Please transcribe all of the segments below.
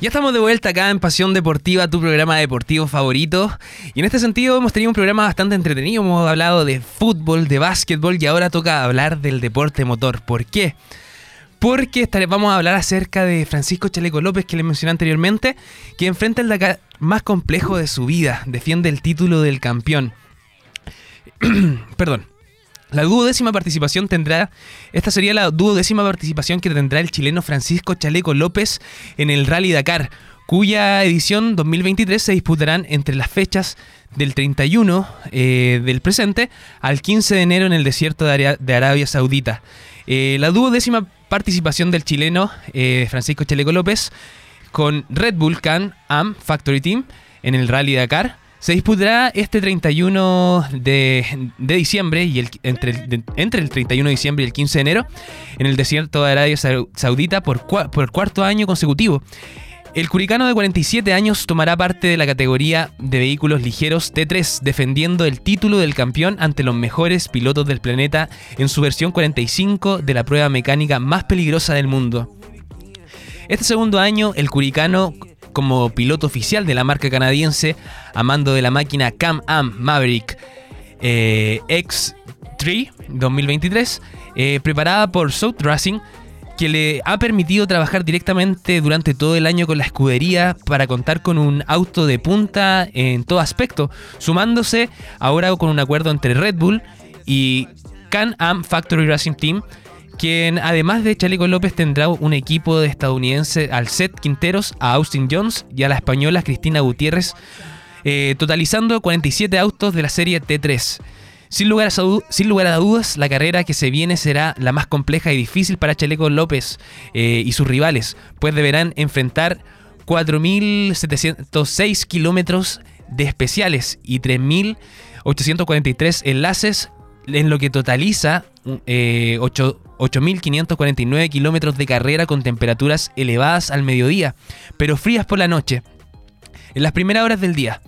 Ya estamos de vuelta acá en Pasión Deportiva, tu programa deportivo favorito. Y en este sentido hemos tenido un programa bastante entretenido. Hemos hablado de fútbol, de básquetbol y ahora toca hablar del deporte motor. ¿Por qué? Porque vamos a hablar acerca de Francisco Chaleco López, que le mencioné anteriormente, que enfrenta el Dakar más complejo de su vida. Defiende el título del campeón. Perdón. La duodécima participación tendrá, esta sería la duodécima participación que tendrá el chileno Francisco Chaleco López en el Rally Dakar, cuya edición 2023 se disputarán entre las fechas del 31 eh, del presente al 15 de enero en el desierto de, Arabia Saudita. Eh, la duodécima participación del chileno eh, Francisco Chaleco López con Red Bull Can Am Factory Team en el Rally Dakar se disputará este 31 de, diciembre y el, entre, el, entre el 31 de diciembre y el 15 de enero en el desierto de Arabia Saudita por, por cuarto año consecutivo. El curicano de 47 años tomará parte de la categoría de vehículos ligeros T3, defendiendo el título del campeón ante los mejores pilotos del planeta en su versión 45 de la prueba mecánica más peligrosa del mundo. Este segundo año, el curicano como piloto oficial de la marca canadiense a mando de la máquina Cam-Am Maverick eh, X3 2023, eh, preparada por South Racing, que le ha permitido trabajar directamente durante todo el año con la escudería para contar con un auto de punta en todo aspecto, sumándose ahora con un acuerdo entre Red Bull y Can-Am Factory Racing Team quien además de Chaleco López tendrá un equipo de estadounidense al Set Quinteros, a Austin Jones y a la española Cristina Gutiérrez, eh, totalizando 47 autos de la serie T3. Sin lugar, a, dudas, la carrera que se viene será la más compleja y difícil para Chaleco López eh, y sus rivales, pues deberán enfrentar 4.706 kilómetros de especiales y 3.843 enlaces, en lo que totaliza eh, 8, 8.549 kilómetros de carrera con temperaturas elevadas al mediodía, pero frías por la noche, en las primeras horas del día.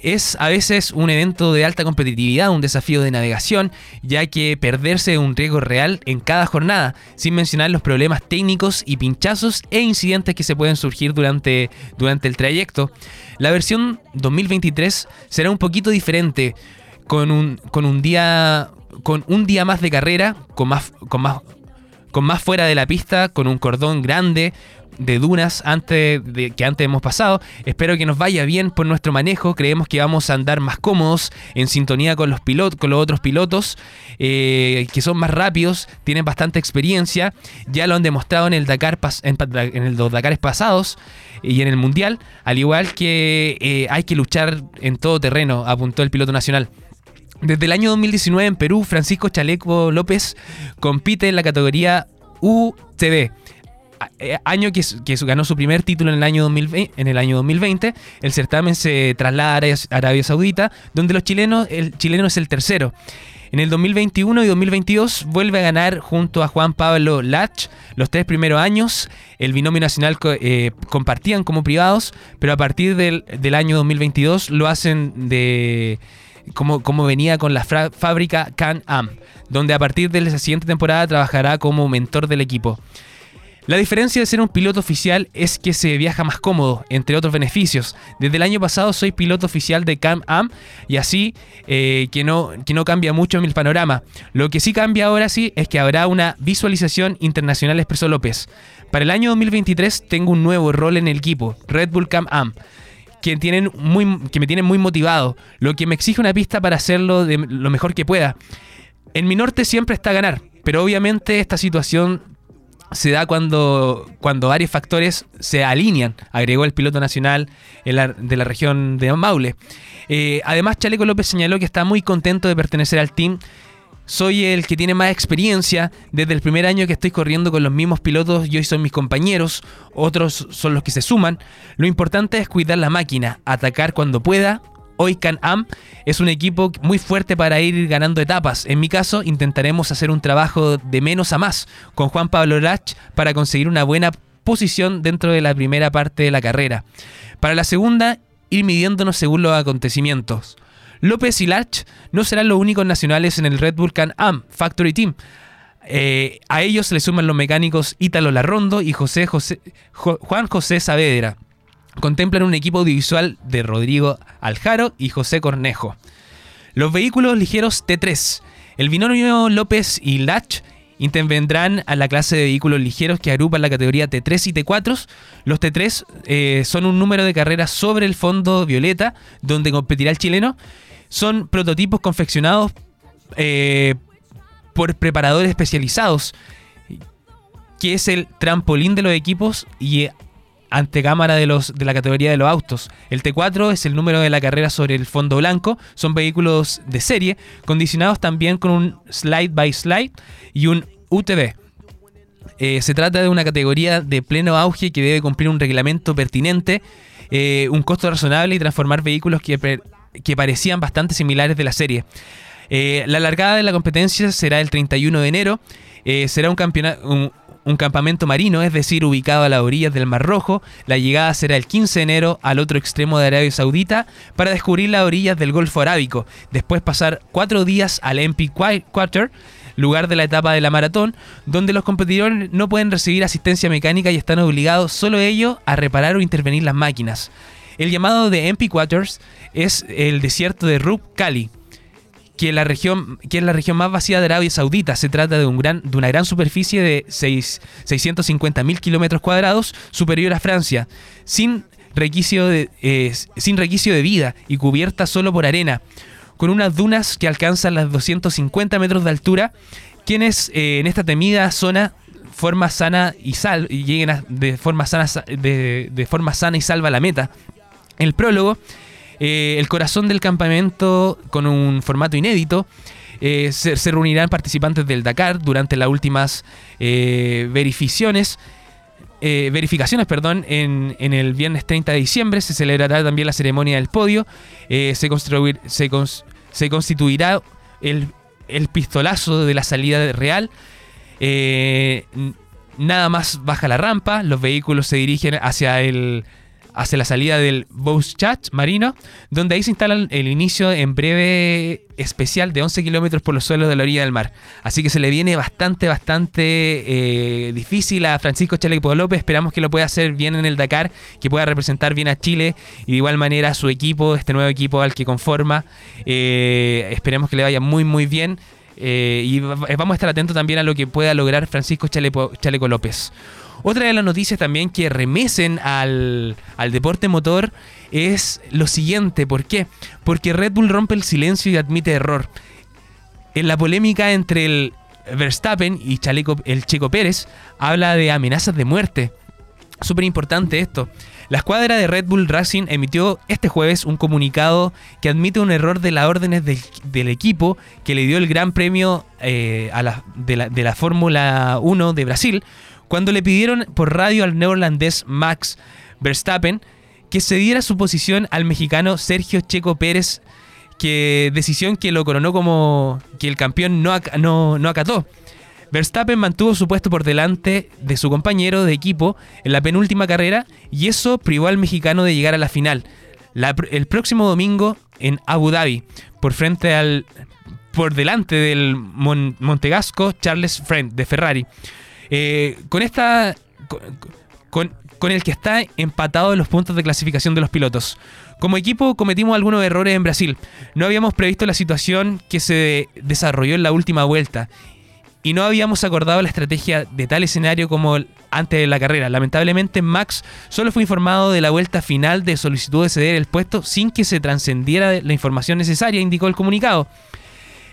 Es a veces un evento de alta competitividad, un desafío de navegación, ya que perderse un riesgo real en cada jornada, sin mencionar los problemas técnicos y pinchazos e incidentes que se pueden surgir durante, durante el trayecto. La versión 2023 será un poquito diferente, con un, con un día con un día más de carrera, con más, con más, con más fuera de la pista, con un cordón grande de dunas antes que antes hemos pasado. Espero que nos vaya bien por nuestro manejo. Creemos que vamos a andar más cómodos, en sintonía con los pilotos, con los otros pilotos, eh, que son más rápidos, tienen bastante experiencia. Ya lo han demostrado en el Dakar en, en los Dakares pasados y en el Mundial. Al igual que eh, hay que luchar en todo terreno, apuntó el piloto nacional. Desde el año 2019 en Perú, Francisco Chaleco López compite en la categoría UTV. Eh, año que, ganó su primer título en el, año 2020, en el año 2020. El certamen se traslada a Arabia Saudita, donde los chilenos, el chileno es el tercero. En el 2021 y 2022 vuelve a ganar junto a Juan Pablo Lach los tres primeros años. El binomio nacional eh, compartían como privados, pero a partir del, del año 2022 lo hacen de como, venía con la fábrica Can-Am, donde a partir de la siguiente temporada trabajará como mentor del equipo. La diferencia de ser un piloto oficial es que se viaja más cómodo, entre otros beneficios. Desde el año pasado soy piloto oficial de Can-Am y así eh, que, no, que no cambia mucho mi panorama. Lo que sí cambia ahora sí es que habrá una visualización internacional Expreso López. Para el año 2023 tengo un nuevo rol en el equipo, Red Bull Can-Am que, tienen muy, que me tienen muy motivado, lo que me exige una pista para hacerlo de lo mejor que pueda. En mi norte siempre está ganar, pero obviamente esta situación se da cuando, cuando varios factores se alinean, agregó el piloto nacional de la región de Maule. Eh, además, Chaleco López señaló que está muy contento de pertenecer al team soy el que tiene más experiencia. Desde el primer año que estoy corriendo con los mismos pilotos y hoy son mis compañeros, otros son los que se suman. Lo importante es cuidar la máquina, atacar cuando pueda. Hoy Can-Am es un equipo muy fuerte para ir ganando etapas. En mi caso, intentaremos hacer un trabajo de menos a más con Juan Pablo Rach para conseguir una buena posición dentro de la primera parte de la carrera. Para la segunda, ir midiéndonos según los acontecimientos. López y Lach no serán los únicos nacionales en el Red Bull Can-Am Factory Team. Eh, a ellos se le suman los mecánicos Ítalo Larrondo y José, José, Juan José Saavedra. Contemplan un equipo audiovisual de Rodrigo Aljaro y José Cornejo. Los vehículos ligeros T3. El binomio López y Lach intervendrán a la clase de vehículos ligeros que agrupan la categoría T3 y T4. Los T3 eh, son un número de carreras sobre el fondo violeta donde competirá el chileno. Son prototipos confeccionados eh, por preparadores especializados, que es el trampolín de los equipos y antecámara de, los, de la categoría de los autos. El T4 es el número de la carrera sobre el fondo blanco. Son vehículos de serie, condicionados también con un slide by slide y un UTV. Eh, se trata de una categoría de pleno auge que debe cumplir un reglamento pertinente, eh, un costo razonable y transformar vehículos que, que parecían bastante similares de la serie. Eh, la largada de la competencia será el 31 de enero. será un, un campamento marino, es decir, ubicado a las orillas del Mar Rojo. La llegada será el 15 de enero al otro extremo de Arabia Saudita para descubrir las orillas del Golfo Arábico. Después pasar cuatro días al MP Quarter, lugar de la etapa de la maratón, donde los competidores no pueden recibir asistencia mecánica y están obligados solo ellos a reparar o intervenir las máquinas. El llamado de MP Quarters es el desierto de Rub Kali, que, es la región más vacía de Arabia Saudita. Se trata de, una gran superficie de 650.000 kilómetros cuadrados, superior a Francia, sin requisito de, eh, sin requisito de vida y cubierta solo por arena, con unas dunas que alcanzan las 250 metros de altura, quienes eh, en esta temida zona forma sana y sal lleguen de forma sana de, forma sana y salva la meta. El prólogo eh, el corazón del campamento con un formato inédito. Eh, se, reunirán participantes del Dakar durante las últimas eh, verificaciones. verificaciones perdón, en, el viernes 30 de diciembre se celebrará también la ceremonia del podio. se, se, constituirá el, el, pistolazo de la salida real. nada más baja la rampa, los vehículos se dirigen hacia el, hacia la salida del Chat marino, donde ahí se instala el inicio en breve especial de 11 kilómetros por los suelos de la orilla del mar. Así que se le viene bastante, bastante eh, difícil a Francisco Chaleco López. Esperamos que lo pueda hacer bien en el Dakar, que pueda representar bien a Chile y de igual manera a su equipo, este nuevo equipo al que conforma. Eh, esperemos que le vaya muy, muy bien. Eh, y vamos a estar atentos también a lo que pueda lograr Francisco Chaleco López. Otra de las noticias también que remesen al, deporte motor es lo siguiente. ¿Por qué? Porque Red Bull rompe el silencio y admite error. En la polémica entre el Verstappen y Chaleco, el Checo Pérez habla de amenazas de muerte. Súper importante esto. La escuadra de Red Bull Racing emitió este jueves un comunicado que admite un error de las órdenes del, equipo que le dio el gran premio eh, de la, de la Fórmula 1 de Brasil cuando le pidieron por radio al neerlandés Max Verstappen que cediera su posición al mexicano Sergio Checo Pérez, que decisión que lo coronó como que el campeón no, no, acató. Verstappen mantuvo su puesto por delante de su compañero de equipo en la penúltima carrera y eso privó al mexicano de llegar a la final. el próximo domingo en Abu Dhabi, por frente al por delante del Montegasco Charles Friend de Ferrari. Eh, con esta. Con, el que está empatado en los puntos de clasificación de los pilotos. Como equipo cometimos algunos errores en Brasil. No habíamos previsto la situación que se desarrolló en la última vuelta. Y no habíamos acordado la estrategia de tal escenario como antes de la carrera. Lamentablemente Max solo fue informado de la vuelta final de solicitud de ceder el puesto sin que se trascendiera la información necesaria, indicó el comunicado.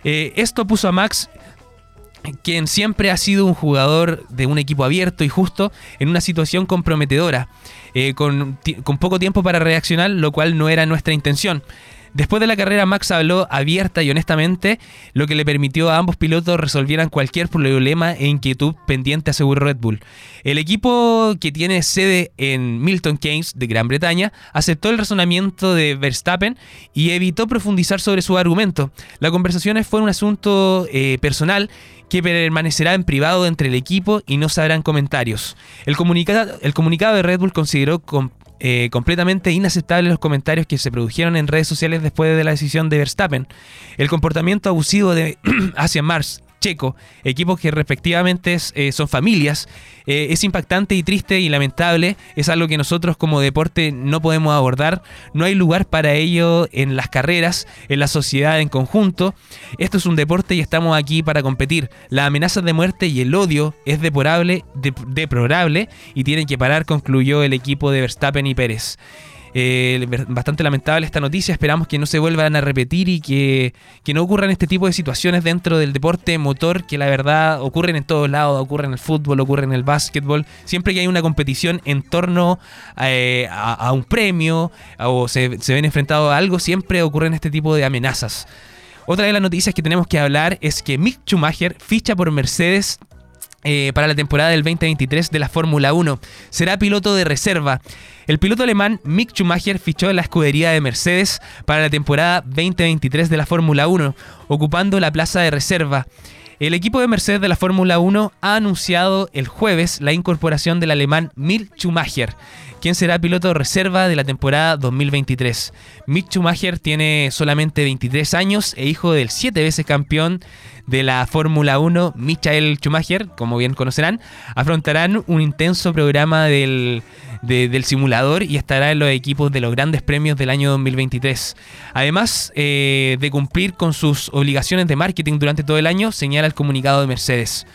Eh, esto puso a Max quien siempre ha sido un jugador de un equipo abierto y justo en una situación comprometedora, eh, con, con poco tiempo para reaccionar, lo cual no era nuestra intención. Después de la carrera, Max habló abierta y honestamente, lo que le permitió a ambos pilotos resolvieran cualquier problema e inquietud pendiente, aseguró Red Bull. El equipo que tiene sede en Milton Keynes, de Gran Bretaña, aceptó el razonamiento de Verstappen y evitó profundizar sobre su argumento. Las conversaciones fueron un asunto eh, personal que permanecerá en privado entre el equipo y no se harán comentarios. El comunicado de Red Bull consideró eh, completamente inaceptables los comentarios que se produjeron en redes sociales después de la decisión de Verstappen. El comportamiento abusivo de hacia Mars Checo, equipos que respectivamente eh, son familias. Eh, es impactante y triste y lamentable, es algo que nosotros como deporte no podemos abordar, no hay lugar para ello en las carreras, en la sociedad en conjunto. Esto es un deporte y estamos aquí para competir. Las amenazas de muerte y el odio es deplorable, deplorable y tienen que parar, concluyó el equipo de Verstappen y Pérez. Eh, bastante lamentable esta noticia, esperamos que no se vuelvan a repetir y que, no ocurran este tipo de situaciones dentro del deporte motor que la verdad ocurren en todos lados, ocurren en el fútbol, ocurren en el básquetbol, siempre que hay una competición en torno eh, a, un premio o se, se ven enfrentados a algo, siempre ocurren este tipo de amenazas. Otra de las noticias que tenemos que hablar es que Mick Schumacher ficha por Mercedes eh, para la temporada del 2023 de la Fórmula 1. Será piloto de reserva. El piloto alemán Mick Schumacher fichó en la escudería de Mercedes para la temporada 2023 de la Fórmula 1, ocupando la plaza de reserva. El equipo de Mercedes de la Fórmula 1 ha anunciado el jueves la incorporación del alemán Mick Schumacher, quien será piloto de reserva de la temporada 2023. Mick Schumacher tiene solamente 23 años e hijo del 7 veces campeón de la Fórmula 1, Michael Schumacher, como bien conocerán, afrontarán un intenso programa del, simulador y estará en los equipos de los grandes premios del año 2023. Además eh, de cumplir con sus obligaciones de marketing durante todo el año, señala el comunicado de Mercedes.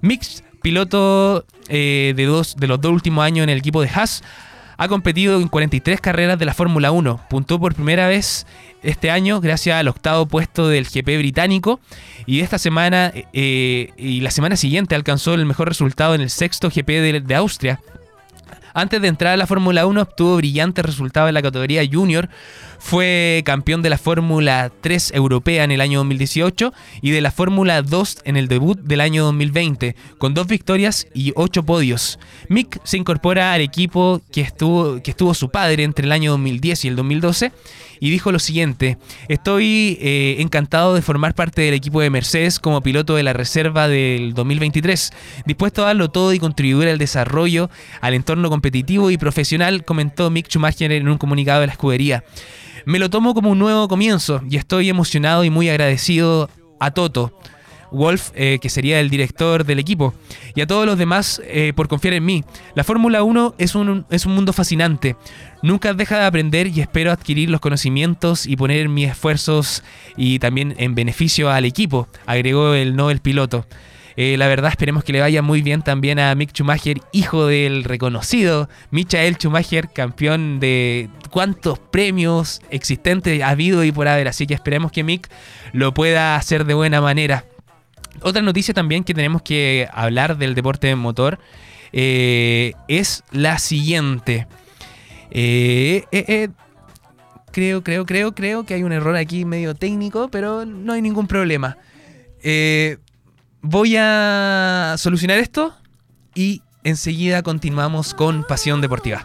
Mix, piloto eh, de, dos, de los dos últimos años en el equipo de Haas, ha competido en 43 carreras de la Fórmula 1. Puntó por primera vez este año gracias al octavo puesto del GP británico y esta semana eh, y la semana siguiente alcanzó el mejor resultado en el sexto GP de, Austria. Antes de entrar a la Fórmula 1 obtuvo brillantes resultados en la categoría junior, fue campeón de la Fórmula 3 europea en el año 2018 y de la Fórmula 2 en el debut del año 2020, con dos victorias y ocho podios. Mick se incorpora al equipo que estuvo, que estuvo su padre entre el año 2010 y el 2012 y dijo lo siguiente, estoy eh, encantado de formar parte del equipo de Mercedes como piloto de la reserva del 2023, dispuesto a darlo todo y contribuir al desarrollo, al entorno competitivo y profesional, comentó Mick Schumacher en un comunicado de la escudería. Me lo tomo como un nuevo comienzo y estoy emocionado y muy agradecido a Toto. Wolf, eh, que sería el director del equipo, y a todos los demás eh, por confiar en mí. La Fórmula 1 es un, es un mundo fascinante. Nunca deja de aprender y espero adquirir los conocimientos y poner mis esfuerzos y también en beneficio al equipo, agregó el Nobel piloto. Eh, la verdad esperemos que le vaya muy bien también a Mick Schumacher, hijo del reconocido Michael Schumacher, campeón de cuántos premios existentes ha habido y por haber. Así que esperemos que Mick lo pueda hacer de buena manera. Otra noticia también que tenemos que hablar del deporte motor eh, es la siguiente. Eh, eh, creo, creo, creo, creo que hay un error aquí medio técnico, pero no hay ningún problema. voy a solucionar esto y enseguida continuamos con Pasión Deportiva.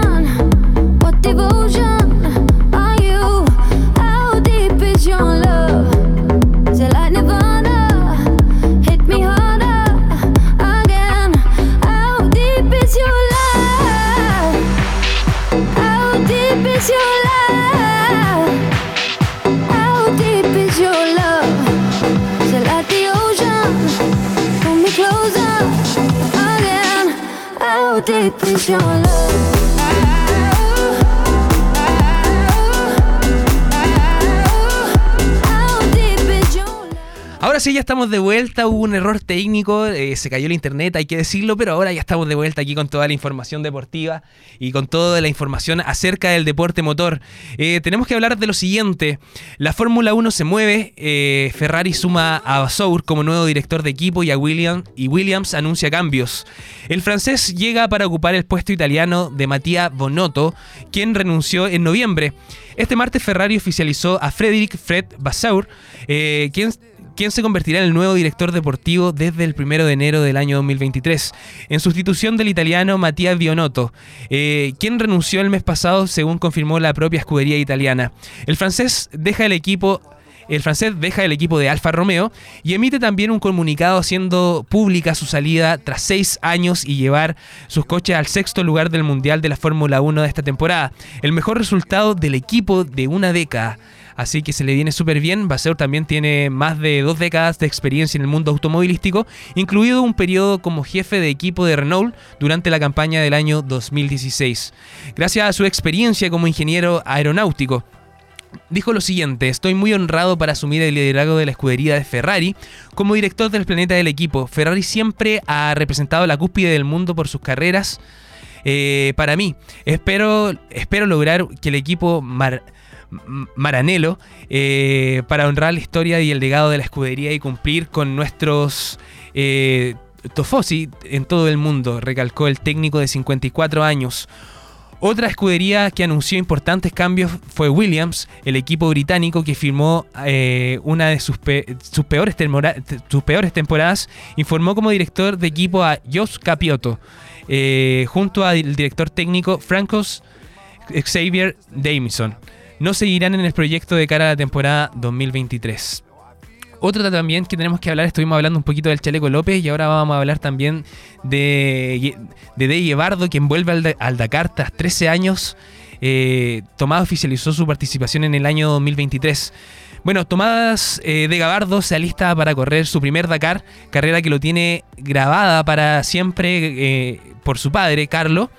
Your love. Sí, ya estamos de vuelta. Hubo un error técnico, eh, se cayó el internet, hay que decirlo, pero ahora ya estamos de vuelta aquí con toda la información deportiva y con toda la información acerca del deporte motor. Eh, tenemos que hablar de lo siguiente: la Fórmula 1 se mueve, eh, Ferrari suma a Basour como nuevo director de equipo y a William, y Williams anuncia cambios. El francés llega para ocupar el puesto italiano de Mattia Bonotto, quien renunció en noviembre. Este martes Ferrari oficializó a Frederick Fred Basour, quien quien se convertirá en el nuevo director deportivo desde el 1 de enero del año 2023, en sustitución del italiano Mattia Bionotto, eh, quien renunció el mes pasado según confirmó la propia escudería italiana. El francés deja el equipo el francés deja el equipo de Alfa Romeo y emite también un comunicado haciendo pública su salida tras seis años y llevar sus coches al sexto lugar del Mundial de la Fórmula 1 de esta temporada. El mejor resultado del equipo de una década. Así que se le viene súper bien. Baseur también tiene más de dos décadas de experiencia en el mundo automovilístico, incluido un periodo como jefe de equipo de Renault durante la campaña del año 2016. Gracias a su experiencia como ingeniero aeronáutico, dijo lo siguiente, estoy muy honrado para asumir el liderazgo de la escudería de Ferrari como director del planeta del equipo. Ferrari siempre ha representado la cúspide del mundo por sus carreras. Eh, para mí, espero, espero lograr que el equipo Maranello eh, para honrar la historia y el legado de la escudería y cumplir con nuestros... Eh, Tofosi en todo el mundo, recalcó el técnico de 54 años. Otra escudería que anunció importantes cambios fue Williams, el equipo británico que firmó eh, una de sus, peores temporadas, informó como director de equipo a Jos Capiotto, eh, junto al director técnico Francos Xavier Damison. No seguirán en el proyecto de cara a la temporada 2023. Otra también que tenemos que hablar, estuvimos hablando un poquito del Chaleco López y ahora vamos a hablar también de, de Dey quien vuelve al, Dakar tras 13 años. Eh, Tomás oficializó su participación en el año 2023. Bueno, Tomás eh, de Gabardo se alista para correr su primer Dakar, carrera que lo tiene grabada para siempre eh, por su padre, Carlos.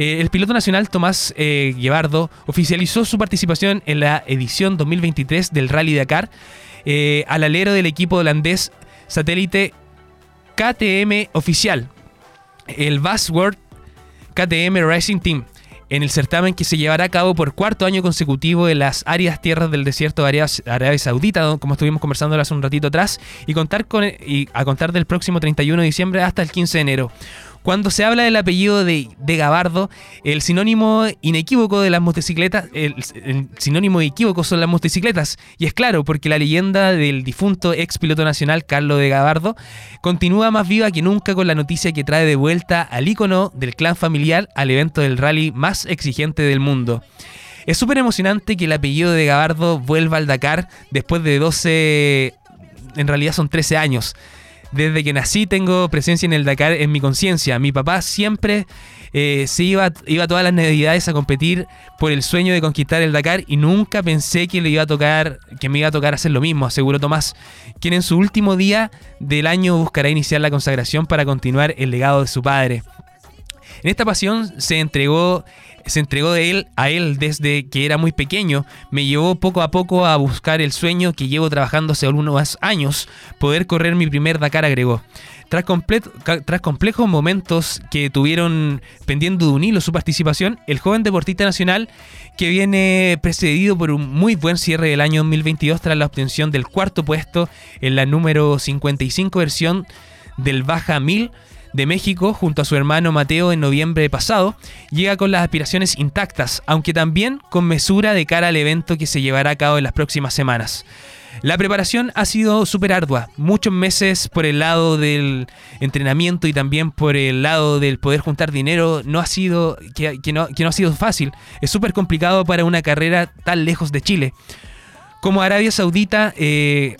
El piloto nacional Tomás Guevardo oficializó su participación en la edición 2023 del Rally Dakar eh, al alero del equipo holandés satélite KTM oficial, el World KTM Racing Team, en el certamen que se llevará a cabo por cuarto año consecutivo en las áreas tierras del desierto de Arabia Saudita, como estuvimos conversando hace un ratito atrás, y, contar con, y a contar del próximo 31 de diciembre hasta el 15 de enero. Cuando se habla del apellido de, Gabardo, el sinónimo inequívoco de las motocicletas, el, sinónimo equívoco son las motocicletas. Y es claro, porque la leyenda del difunto ex piloto nacional Carlos de Gabardo continúa más viva que nunca con la noticia que trae de vuelta al ícono del clan familiar al evento del rally más exigente del mundo. Es súper emocionante que el apellido de Gabardo vuelva al Dakar después de 12, en realidad son 13 años. Desde que nací tengo presencia en el Dakar en mi conciencia. Mi papá siempre eh, se iba, iba todas las navidades a competir por el sueño de conquistar el Dakar y nunca pensé que le iba a tocar, que me iba a tocar hacer lo mismo, aseguró Tomás, quien en su último día del año buscará iniciar la consagración para continuar el legado de su padre. En esta pasión se entregó se entregó de él a él desde que era muy pequeño. Me llevó poco a poco a buscar el sueño que llevo trabajando hace algunos años, poder correr mi primer Dakar, agregó. Tras, complejos momentos que tuvieron pendiendo de un hilo su participación, el joven deportista nacional, que viene precedido por un muy buen cierre del año 2022 tras la obtención del cuarto puesto en la número 55 versión del Baja 1000, de México junto a su hermano Mateo en noviembre pasado, llega con las aspiraciones intactas, aunque también con mesura de cara al evento que se llevará a cabo en las próximas semanas. La preparación ha sido súper ardua, muchos meses por el lado del entrenamiento y también por el lado del poder juntar dinero, no ha sido, que, no, ha sido fácil, es súper complicado para una carrera tan lejos de Chile. Como Arabia Saudita, eh,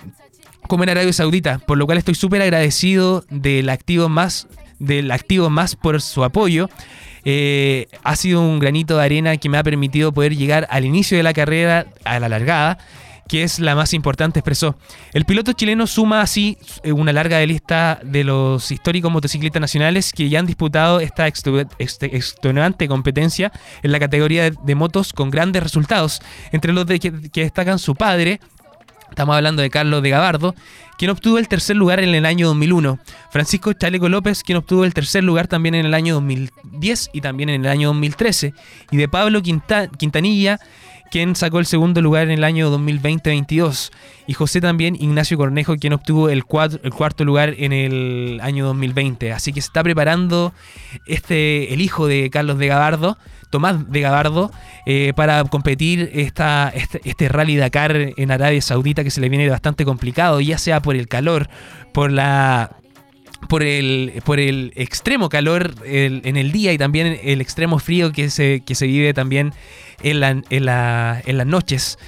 como en Arabia Saudita, por lo cual estoy súper agradecido del activo más del activo más por su apoyo. Eh, ha sido un granito de arena que me ha permitido poder llegar al inicio de la carrera, a la largada, que es la más importante, expresó. El piloto chileno suma así eh, una larga lista de los históricos motociclistas nacionales que ya han disputado esta extenuante competencia en la categoría de, motos con grandes resultados, entre los de que destacan su padre, Estamos hablando de Carlos de Gabardo, quien obtuvo el tercer lugar en el año 2001. Francisco Chaleco López, quien obtuvo el tercer lugar también en el año 2010 y también en el año 2013. Y de Pablo Quintanilla, quien sacó el segundo lugar en el año 2020-22. Y José también Ignacio Cornejo, quien obtuvo el, el cuarto lugar en el año 2020. Así que se está preparando este, el hijo de Carlos de Gabardo, Tomás de Gabardo, eh, para competir esta, este, este, Rally Dakar en Arabia Saudita que se le viene bastante complicado, ya sea por el calor, por la por el, por el extremo calor en el día y también el extremo frío que se, que se vive también en, la, en, las noches.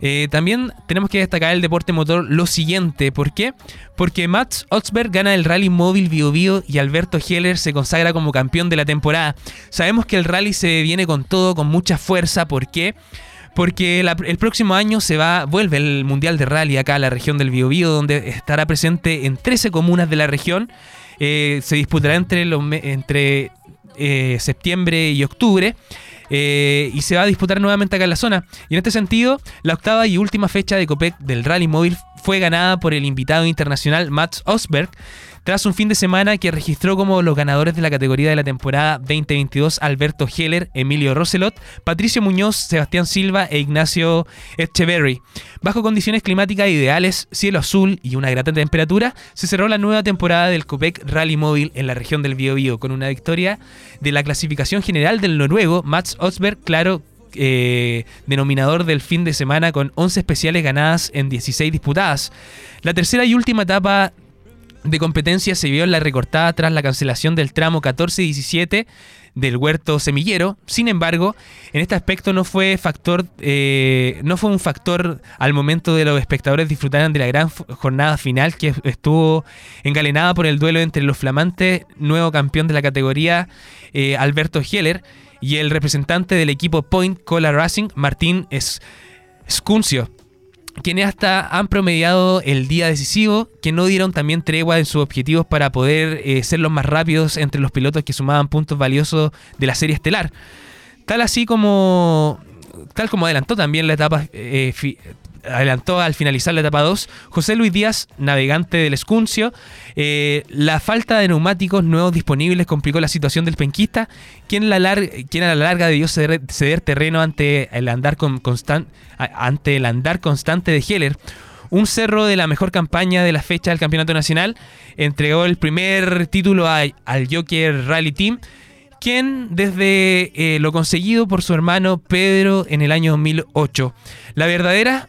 Eh, también tenemos que destacar el deporte motor lo siguiente. ¿Por qué? Porque Mats Otsberg gana el rally móvil Bio, Bio y Alberto Heller se consagra como campeón de la temporada. Sabemos que el rally se viene con todo, con mucha fuerza. ¿Por qué? Porque el próximo año se va, vuelve el Mundial de Rally acá a la región del Biobío, donde estará presente en 13 comunas de la región. Eh, se disputará entre, entre eh, septiembre y octubre. Eh, y se va a disputar nuevamente acá en la zona. Y en este sentido, la octava y última fecha de Copec del Rally Móvil fue ganada por el invitado internacional Mats Osberg, tras un fin de semana que registró como los ganadores de la categoría de la temporada 2022 Alberto Heller, Emilio Roselot, Patricio Muñoz, Sebastián Silva e Ignacio Echeverry. Bajo condiciones climáticas ideales, cielo azul y una grata temperatura, se cerró la nueva temporada del Copec Rally Móvil en la región del Biobío con una victoria de la clasificación general del noruego Mats Osberg, claro eh, denominador del fin de semana con 11 especiales ganadas en 16 disputadas. La tercera y última etapa de competencia se vio en la recortada tras la cancelación del tramo 14-17 del huerto semillero. Sin embargo, en este aspecto no fue factor, eh, no fue un factor al momento de los espectadores disfrutaran de la gran jornada final que estuvo engalenada por el duelo entre los flamantes nuevo campeón de la categoría eh, Alberto Heller y el representante del equipo Point Cola Racing Martín Scuncio quienes hasta han promediado el día decisivo, que no dieron también tregua en sus objetivos para poder eh, ser los más rápidos entre los pilotos que sumaban puntos valiosos de la serie estelar. Tal así como, tal como adelantó también la etapa eh, adelantó al finalizar la etapa 2, José Luis Díaz, navegante del Escuncio. Eh, la falta de neumáticos nuevos disponibles complicó la situación del penquista, quien, a la larga debió ceder, terreno ante el, andar ante el andar constante de Heller. Un cerro de la mejor campaña de la fecha del Campeonato Nacional entregó el primer título al Joker Rally Team quien desde eh, lo conseguido por su hermano Pedro en el año 2008. La verdadera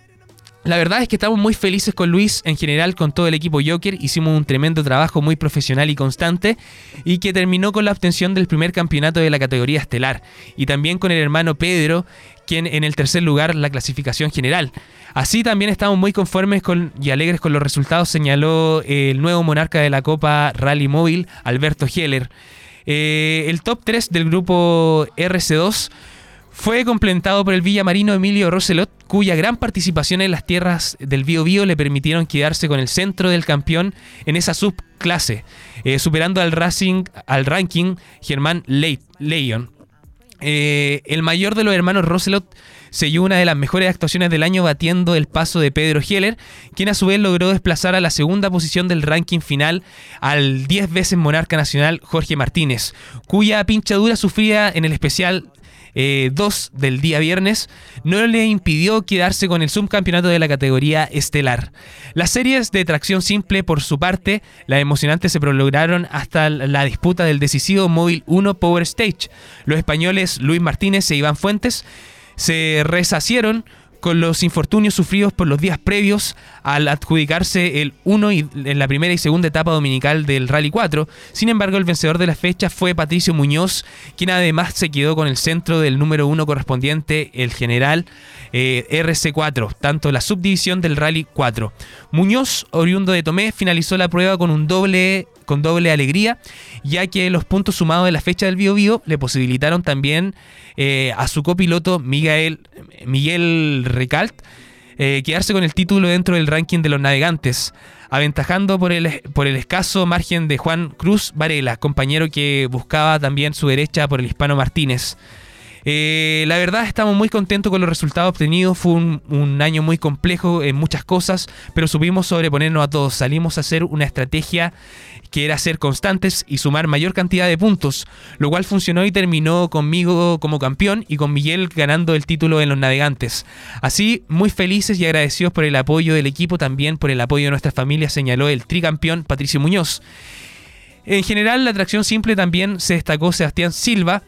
la verdad es que estamos muy felices con Luis, en general con todo el equipo Joker. Hicimos un tremendo trabajo muy profesional y constante y que terminó con la obtención del primer campeonato de la categoría estelar. Y también con el hermano Pedro, quien en el tercer lugar la clasificación general. Así también estamos muy conformes con, y alegres con los resultados, señaló el nuevo monarca de la Copa Rally Móvil, Alberto Heller. Eh, el top 3 del grupo RC2 fue complementado por el villamarino Emilio Roselot, cuya gran participación en las tierras del Bío Bío le permitieron quedarse con el centro del campeón en esa subclase, eh, superando al Racing, al ranking Germán Leyon. Eh, el mayor de los hermanos Roselot selló una de las mejores actuaciones del año batiendo el paso de Pedro Heller, quien a su vez logró desplazar a la segunda posición del ranking final al 10 veces monarca nacional Jorge Martínez, cuya pinchadura sufría en el especial 2 eh, del día viernes, no le impidió quedarse con el subcampeonato de la categoría estelar. Las series de tracción simple, por su parte, las emocionantes se prolongaron hasta la disputa del decisivo Móvil 1 Power Stage. Los españoles Luis Martínez e Iván Fuentes se reshacieron con los infortunios sufridos por los días previos al adjudicarse el 1 en la primera y segunda etapa dominical del Rally 4. Sin embargo, el vencedor de la fecha fue Patricio Muñoz, quien además se quedó con el centro del número 1 correspondiente, el general eh, RC4, tanto la subdivisión del Rally 4. Muñoz, oriundo de Tomé, finalizó la prueba con un doble con doble alegría, ya que los puntos sumados de la fecha del Bio Bio le posibilitaron también eh, a su copiloto Miguel, Miguel Recalt eh, quedarse con el título dentro del ranking de los navegantes, aventajando por el, por el escaso margen de Juan Cruz Varela, compañero que buscaba también su derecha por el hispano Martínez. Eh, la verdad estamos muy contentos con los resultados obtenidos. Fue un, año muy complejo en muchas cosas, pero supimos sobreponernos a todos. Salimos a hacer una estrategia que era ser constantes y sumar mayor cantidad de puntos, lo cual funcionó y terminó conmigo como campeón y con Miguel ganando el título en los navegantes. Así, muy felices y agradecidos por el apoyo del equipo, también por el apoyo de nuestra familia, señaló el tricampeón Patricio Muñoz. En general, la atracción simple también se destacó Sebastián Silva,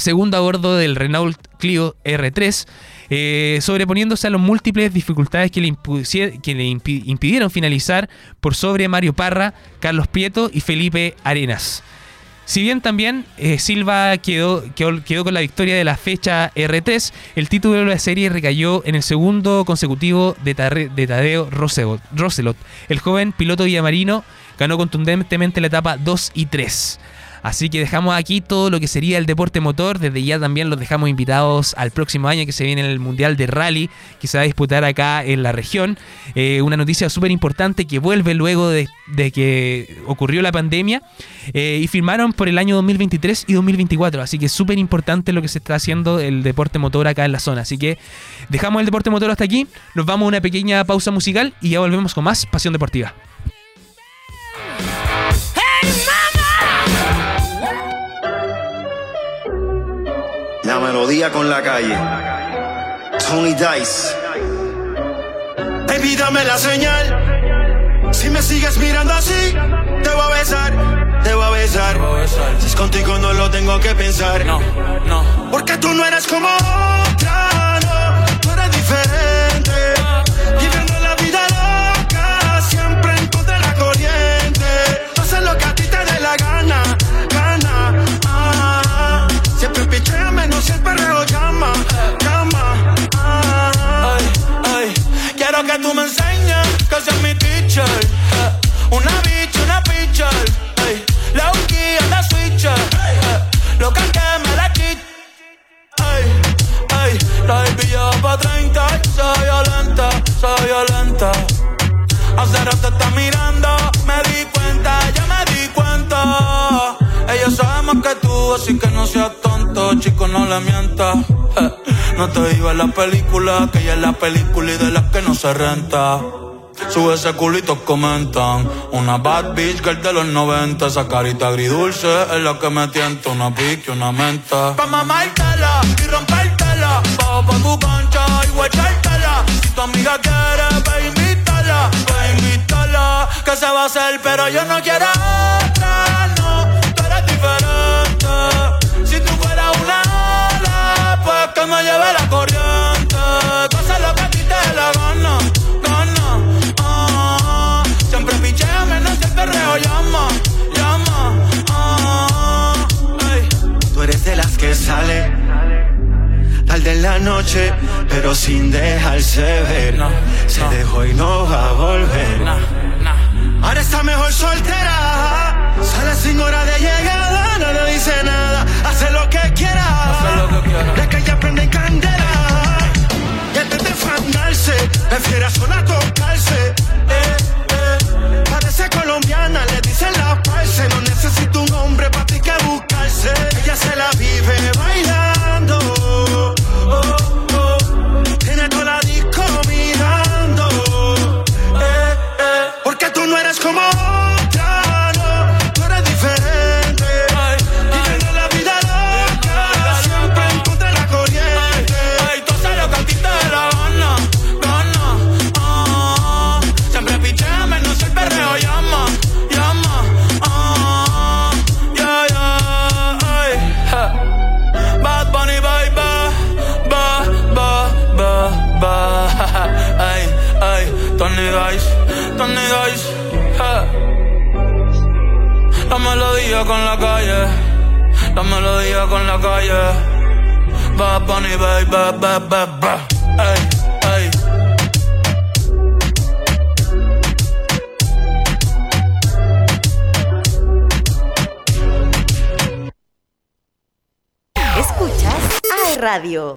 segundo a bordo del Renault Clio R3, eh, sobreponiéndose a las múltiples dificultades que le, impidieron finalizar por sobre Mario Parra, Carlos Prieto y Felipe Arenas. Si bien también eh, Silva quedó, quedó, con la victoria de la fecha R3, el título de la serie recayó en el segundo consecutivo de, de Tadeo Roselot. El joven piloto villamarino ganó contundentemente la etapa 2 y 3. Así que dejamos aquí todo lo que sería el deporte motor. Desde ya también los dejamos invitados al próximo año que se viene el Mundial de Rally, que se va a disputar acá en la región. Eh, una noticia súper importante que vuelve luego de, que ocurrió la pandemia. Eh, y firmaron por el año 2023 y 2024. Así que súper importante lo que se está haciendo el deporte motor acá en la zona. Así que dejamos el deporte motor hasta aquí. Nos vamos a una pequeña pausa musical y ya volvemos con más Pasión Deportiva. La melodía con la calle. Tony Dice. Baby, dame la señal. Si me sigues mirando así, te voy a besar, te voy a besar. Si es contigo no lo tengo que pensar. No, no. Porque tú no eres como otra, la baby ya va pa' 30. Soy violenta, soy violenta. Hace rato está mirando, me di cuenta, ya me di cuenta. Ella sabe más que tú, así que no seas tonto, chico, no le mientas. No te en la película, que ella es la película y de las que no se renta. Sube ese culito, comentan. Una bad bitch girl de los 90. Esa carita agridulce es la que me tienta. Una pique, una menta. Pa' mamártela y rompértela. Pa' tu cancha y guachártela. Si tu amiga quiere, ve invítala. Ve invítala. Que se va a hacer, pero yo no quiero otra, no. Tú eres diferente. Si tú fueras una ola, pues que me lleve la corriente. Haces lo que a te la gana, gana. Ah, siempre pichea menos el perreo llama, llama. Ah, ey. Tú eres de las que sale tarde en la noche, pero sin dejarse ver. No, Se no. dejó y no va a volver. Ahora está mejor soltera. Sale sin hora de llegada, no le dice nada. Hace lo que quiera. Lo que quiera. De que ella prende en candela. Y antes de fandarse, prefiere sola tocarse. Eh, eh. Parece colombiana, le dicen la parce. No necesito un hombre para ti que buscarse. Ella se la vive bailando. Tony Dice, ja. La melodía con la calle, la melodía con la calle. Bunny. Ay, ay. Escuchas AE Radio.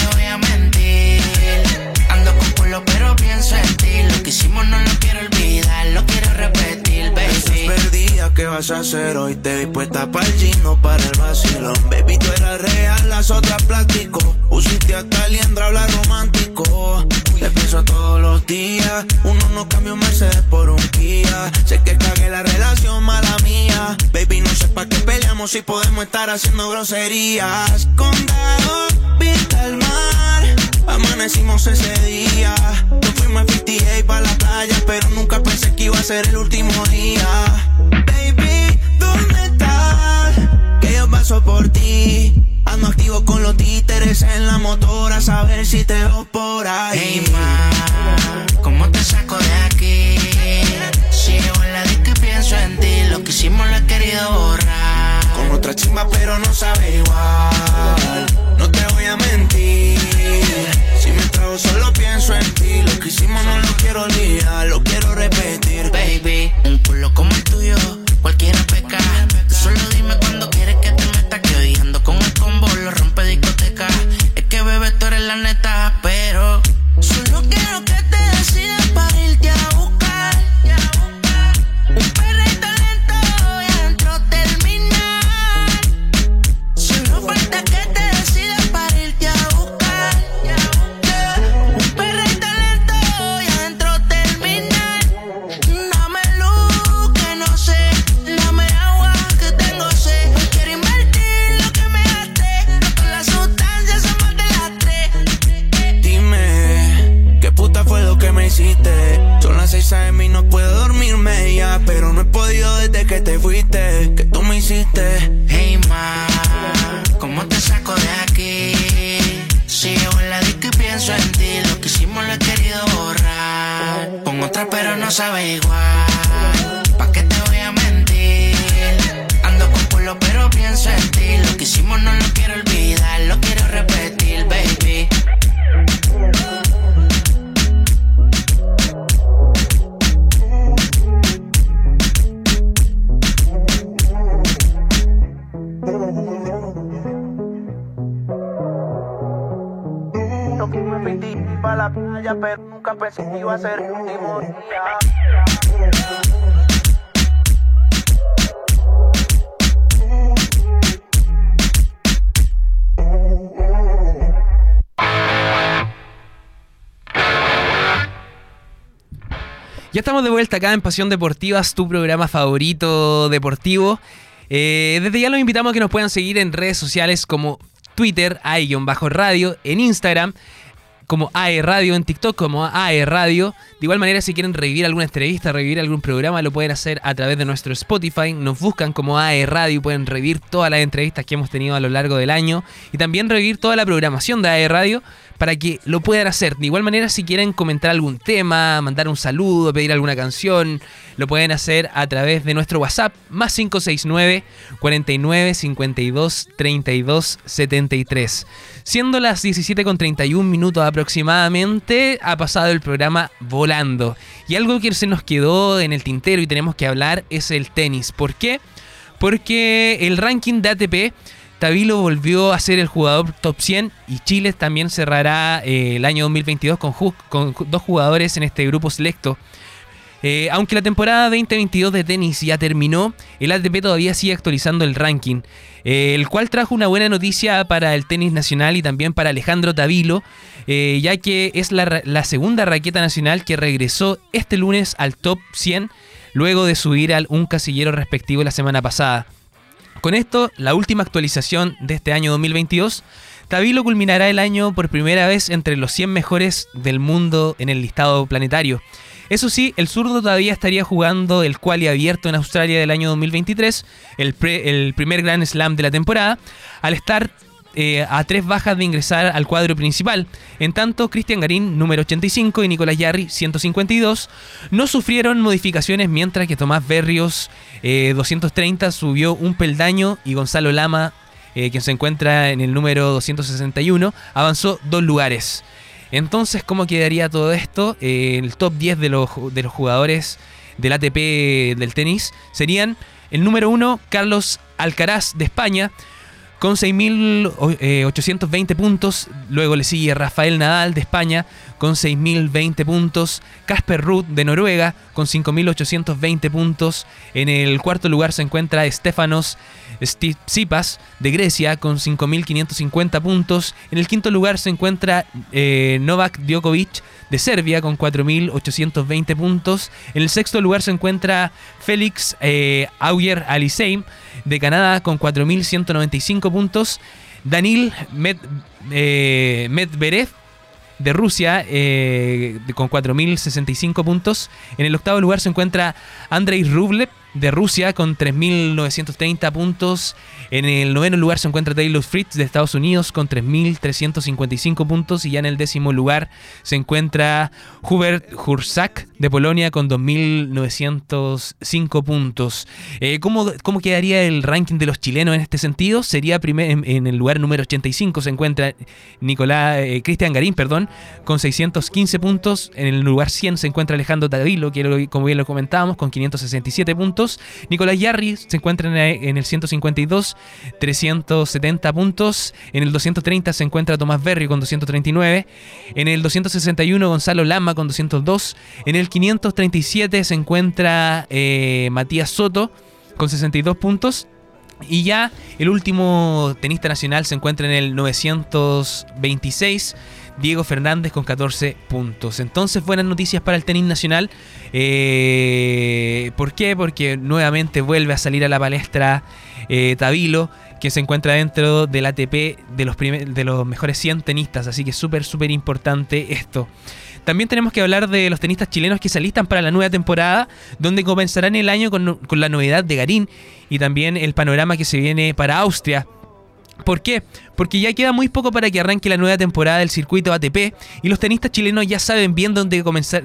Pero pienso en ti. Lo que hicimos no lo quiero olvidar, lo quiero repetir, baby. Perdida, ¿qué vas a hacer hoy? Te vi puesta para el gino, para el vacilón. Baby, tú eras real, las otras plástico. Usiste hasta liendra, habla romántico. Te pienso todos los días. Uno no cambia un Mercedes por un Kia. Sé que cagué la relación, mala mía. Baby, no sé pa' qué peleamos si podemos estar haciendo groserías. Condado, vista al mar. Amanecimos ese día. Nos fuimos a 58 para la playa, pero nunca pensé que iba a ser el último día. Baby, ¿dónde estás? Que yo paso por ti. Ando activo con los títeres en la motora, a saber si te veo por ahí. Hey ma, ¿cómo te saco de aquí? Ya estamos de vuelta acá en Pasión Deportivas, tu programa favorito deportivo. Eh, desde ya los invitamos a que nos puedan seguir en redes sociales como Twitter, AE-radio, en Instagram como AE Radio, en TikTok como AE Radio. De igual manera, si quieren revivir alguna entrevista, revivir algún programa, lo pueden hacer a través de nuestro Spotify. Nos buscan como AE Radio y pueden revivir todas las entrevistas que hemos tenido a lo largo del año. Y también revivir toda la programación de AE Radio para que lo puedan hacer. De igual manera, si quieren comentar algún tema, mandar un saludo, pedir alguna canción, lo pueden hacer a través de nuestro WhatsApp, más 569 49 52 32 73. Siendo las 17 con 31 minutos aproximadamente, ha pasado el programa volando. Y algo que se nos quedó en el tintero y tenemos que hablar es el tenis. ¿Por qué? Porque el ranking de ATP Tabilo volvió a ser el jugador top 100 y Chile también cerrará eh, el año 2022 con, dos jugadores en este grupo selecto. Eh, aunque la temporada 2022 de tenis ya terminó, el ATP todavía sigue actualizando el ranking, eh, el cual trajo una buena noticia para el tenis nacional y también para Alejandro Tavilo, eh, ya que es la, la segunda raqueta nacional que regresó este lunes al top 100 luego de subir al un casillero respectivo la semana pasada. Con esto, la última actualización de este año 2022, Tabilo culminará el año por primera vez entre los 100 mejores del mundo en el listado planetario. Eso sí, el zurdo todavía estaría jugando el quali abierto en Australia del año 2023, el, el primer Grand Slam de la temporada, al estar eh, a tres bajas de ingresar al cuadro principal. En tanto, Cristian Garín, número 85, y Nicolás Yarri, 152, no sufrieron modificaciones, mientras que Tomás Berrios, 230, eh, subió un peldaño y Gonzalo Lama, eh, quien se encuentra en el número 261, avanzó dos lugares. Entonces, ¿cómo quedaría todo esto? el top 10 de los, de los jugadores del ATP del tenis serían el número 1, Carlos Alcaraz de España, con 6.820 puntos. Luego le sigue Rafael Nadal de España con 6.020 puntos. Casper Ruth de Noruega con 5.820 puntos. En el cuarto lugar se encuentra Stefanos Tsipas de Grecia con 5.550 puntos. En el quinto lugar se encuentra eh, Novak Djokovic de Serbia con 4.820 puntos. En el sexto lugar se encuentra Félix eh, Auger Aliseim de Canadá con 4.195 puntos. Danil Med, eh, Medvedev de Rusia eh, con 4.065 puntos. En el octavo lugar se encuentra Andrei Rublev de Rusia con 3.930 puntos. En el noveno lugar se encuentra Taylor Fritz de Estados Unidos con 3.355 puntos. Y ya en el décimo lugar se encuentra Hubert Hursak de Polonia con 2.905 puntos. Eh, ¿cómo, quedaría el ranking de los chilenos en este sentido? Sería en, el lugar número 85 se encuentra Nicolás, eh, Cristian Garín, perdón, con 615 puntos. En el lugar 100 se encuentra Alejandro Tavilo, que como bien lo comentábamos, con 567 puntos. Nicolás Yarri se encuentra en el 152, 370 puntos. En el 230 se encuentra Tomás Berry con 239. En el 261 Gonzalo Lama con 202. En el 537 se encuentra eh, Matías Soto con 62 puntos. Y ya el último tenista nacional se encuentra en el 926 Diego Fernández con 14 puntos. Entonces, buenas noticias para el tenis nacional. Eh, ¿Por qué? Porque nuevamente vuelve a salir a la palestra eh, Tabilo, que se encuentra dentro del ATP de los, de los mejores 100 tenistas. Así que súper, súper importante esto. También tenemos que hablar de los tenistas chilenos que se alistan para la nueva temporada, donde comenzarán el año con, la novedad de Garín y también el panorama que se viene para Austria. ¿Por qué? Porque ya queda muy poco para que arranque la nueva temporada del circuito ATP y los tenistas chilenos ya saben bien dónde, comenzar,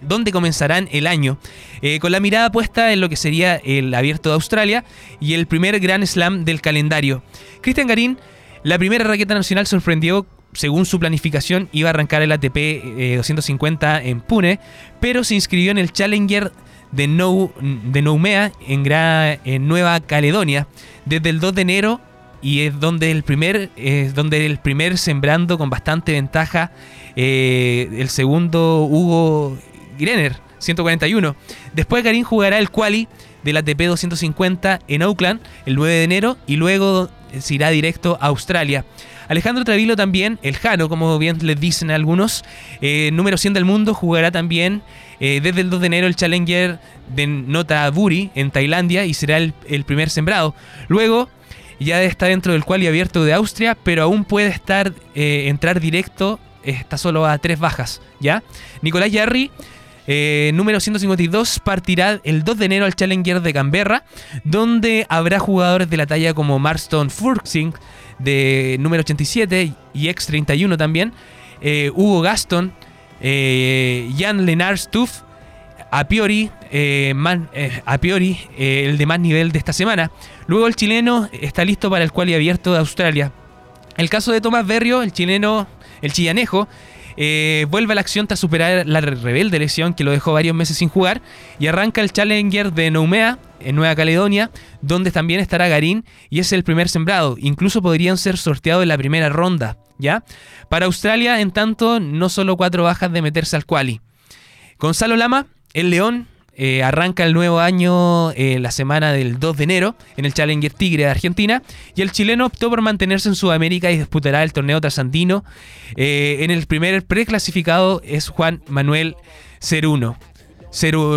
dónde comenzarán el año, eh, con la mirada puesta en lo que sería el abierto de Australia y el primer Grand Slam del calendario. Cristian Garín, la primera raqueta nacional sorprendió según su planificación, iba a arrancar el ATP 250 eh, en Pune, pero se inscribió en el Challenger de, nou, de Noumea en, Nueva Caledonia desde el 2 de enero y es donde el primer, es donde el primer sembrando con bastante ventaja, eh, el segundo Hugo Grener, 141. Después Garín jugará el quali del ATP 250 en Auckland el 9 de enero y luego se irá directo a Australia. Alejandro Travilo también, el Jano, como bien les dicen algunos, eh, número 100 del mundo, jugará también eh, desde el 2 de enero el Challenger de Nota Buri en Tailandia y será el, primer sembrado. Luego ya está dentro del cual y abierto de Austria, pero aún puede estar eh, entrar directo, está solo a tres bajas, ¿ya? Nicolás Yarri, número 152, partirá el 2 de enero al Challenger de Canberra, donde habrá jugadores de la talla como Marston Furksing, de número 87 y X31 también, eh, Hugo Gaston, Jan Lennart Stuff, a priori, eh, eh, a eh, el de más nivel de esta semana. Luego el chileno está listo para el cual abierto de Australia. El caso de Tomás Berrio, el chileno, el chillanejo, vuelve a la acción tras superar la rebelde lesión que lo dejó varios meses sin jugar y arranca el Challenger de Noumea en Nueva Caledonia, donde también estará Garín y es el primer sembrado. Incluso podrían ser sorteados en la primera ronda, ¿ya? Para Australia, en tanto, no solo cuatro bajas de meterse al quali. Gonzalo Lama el León eh, arranca el nuevo año eh, la semana del 2 de enero en el Challenger Tigre de Argentina y el chileno optó por mantenerse en Sudamérica y disputará el torneo trasandino. Eh, en el primer preclasificado es Juan Manuel Ceruno.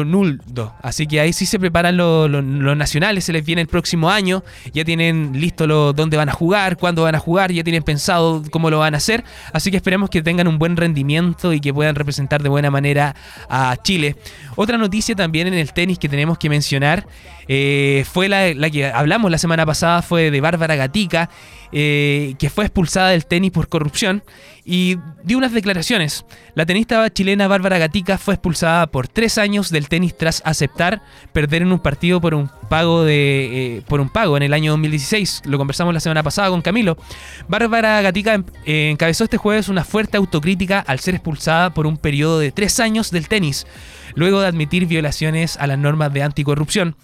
Nuldo. Así que ahí sí se preparan los, nacionales, se les viene el próximo año, ya tienen listo lo, dónde van a jugar, cuándo van a jugar, ya tienen pensado cómo lo van a hacer. Así que esperemos que tengan un buen rendimiento y que puedan representar de buena manera a Chile. Otra noticia también en el tenis que tenemos que mencionar eh, fue la, que hablamos la semana pasada, fue de Bárbara Gatica. Eh, que fue expulsada del tenis por corrupción y dio unas declaraciones. La tenista chilena Bárbara Gatica fue expulsada por tres años del tenis tras aceptar perder en un partido por un pago de eh, por un pago en el año 2016. Lo conversamos la semana pasada con Camilo. Bárbara Gatica em, eh, encabezó este jueves una fuerte autocrítica al ser expulsada por un periodo de tres años del tenis, luego de admitir violaciones a las normas de anticorrupción.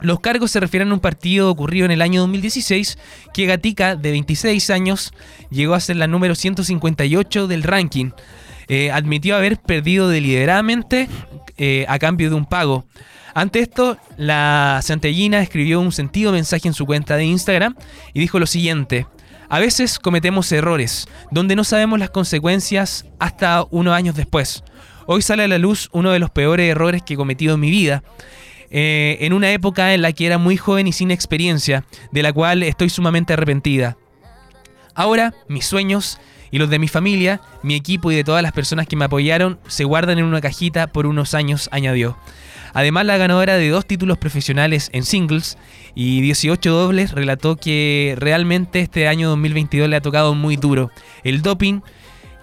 Los cargos se refieren a un partido ocurrido en el año 2016 que Gatica, de 26 años, llegó a ser la número 158 del ranking. Eh, admitió haber perdido deliberadamente eh, a cambio de un pago. Ante esto, la santellina escribió un sentido mensaje en su cuenta de Instagram y dijo lo siguiente. A veces cometemos errores, donde no sabemos las consecuencias hasta unos años después. Hoy sale a la luz uno de los peores errores que he cometido en mi vida. Eh, en una época en la que era muy joven y sin experiencia, de la cual estoy sumamente arrepentida. Ahora, mis sueños y los de mi familia, mi equipo y de todas las personas que me apoyaron se guardan en una cajita por unos años, añadió. Además, la ganadora de dos títulos profesionales en singles y 18 dobles relató que realmente este año 2022 le ha tocado muy duro. El doping,